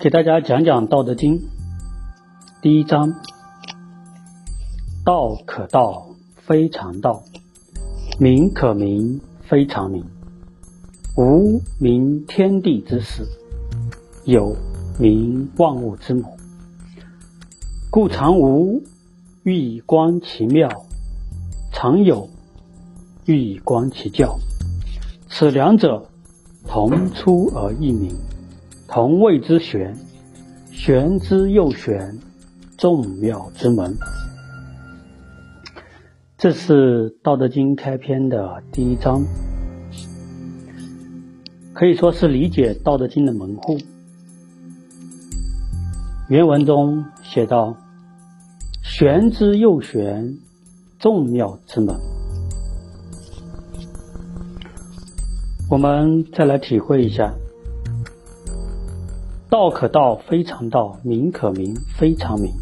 给大家讲讲《道德经》第一章：道可道，非常道；名可名，非常名。无名，天地之始；有名，万物之母。故常无，欲以观其妙；常有，欲以观其教。此两者，同出而异名。同谓之玄，玄之又玄，众妙之门。这是《道德经》开篇的第一章，可以说是理解《道德经》的门户。原文中写道：“玄之又玄，众妙之门。”我们再来体会一下。道可道，非常道；名可名，非常名。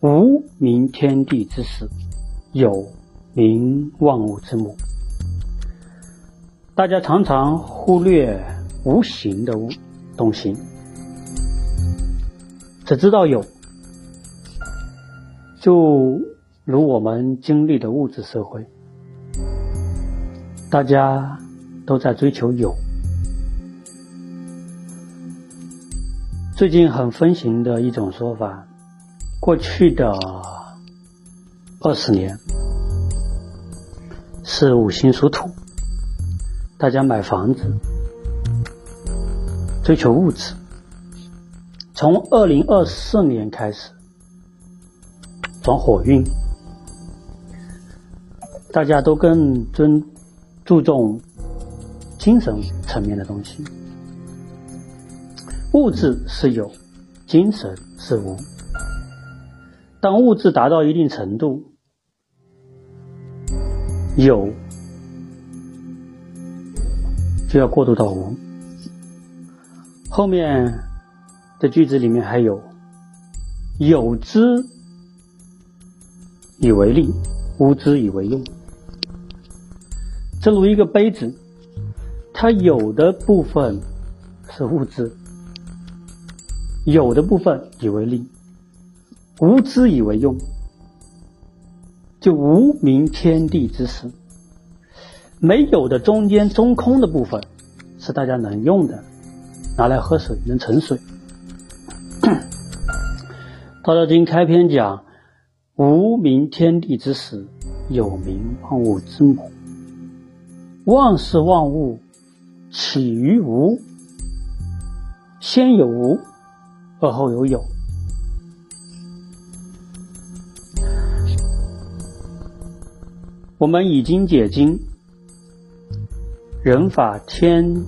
无名，天地之始；有名，万物之母。大家常常忽略无形的东西，只知道有。就如我们经历的物质社会，大家都在追求有。最近很风行的一种说法，过去的二十年是五行属土，大家买房子追求物质。从二零二四年开始转火运，大家都更尊注重精神层面的东西。物质是有，精神是无。当物质达到一定程度，有就要过渡到无。后面的句子里面还有“有之以为利，无之以为用”。正如一个杯子，它有的部分是物质。有的部分以为利，无知以为用，就无名天地之始。没有的中间中空的部分，是大家能用的，拿来喝水能盛水。道德经开篇讲：无名天地之始，有名万物之母。万事万物起于无，先有无。而后有有，我们已经解经，人法天，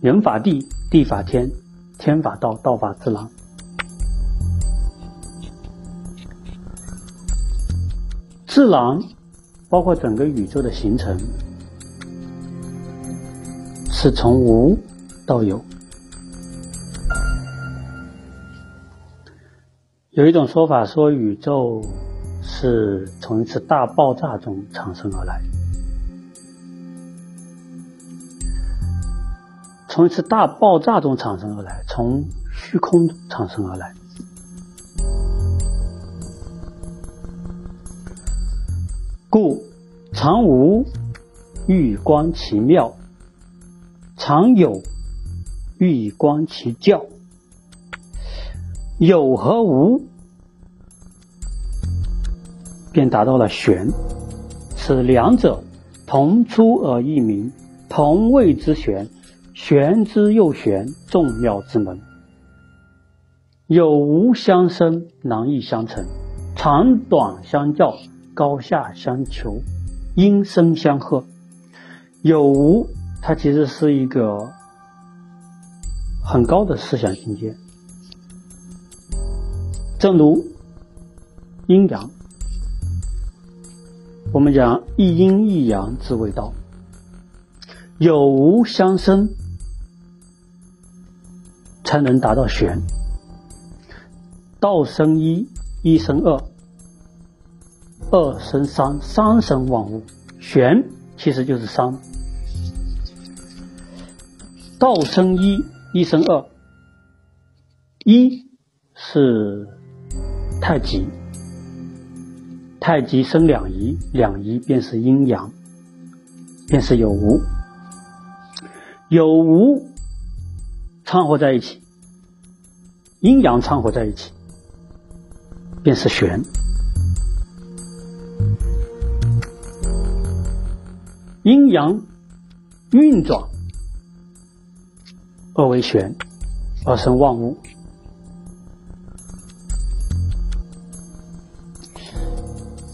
人法地，地法天，天法道，道法自然。自然包括整个宇宙的形成，是从无到有。有一种说法说，宇宙是从一次大爆炸中产生而来，从一次大爆炸中产生而来，从虚空产生而来。故常无欲观其妙，常有欲观其教。有和无，便达到了玄。此两者，同出而异名，同谓之玄。玄之又玄，众妙之门。有无相生，难易相成；长短相较，高下相求，音声相和。有无，它其实是一个很高的思想境界。正如阴阳，我们讲一阴一阳之谓道，有无相生，才能达到玄。道生一，一生二，二生三，三生万物。玄其实就是三。道生一，一生二，一是太极，太极生两仪，两仪便是阴阳，便是有无，有无掺和在一起，阴阳掺和在一起，便是玄。阴阳运转而为玄，而生万物。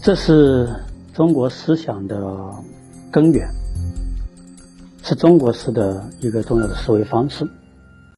这是中国思想的根源，是中国式的一个重要的思维方式。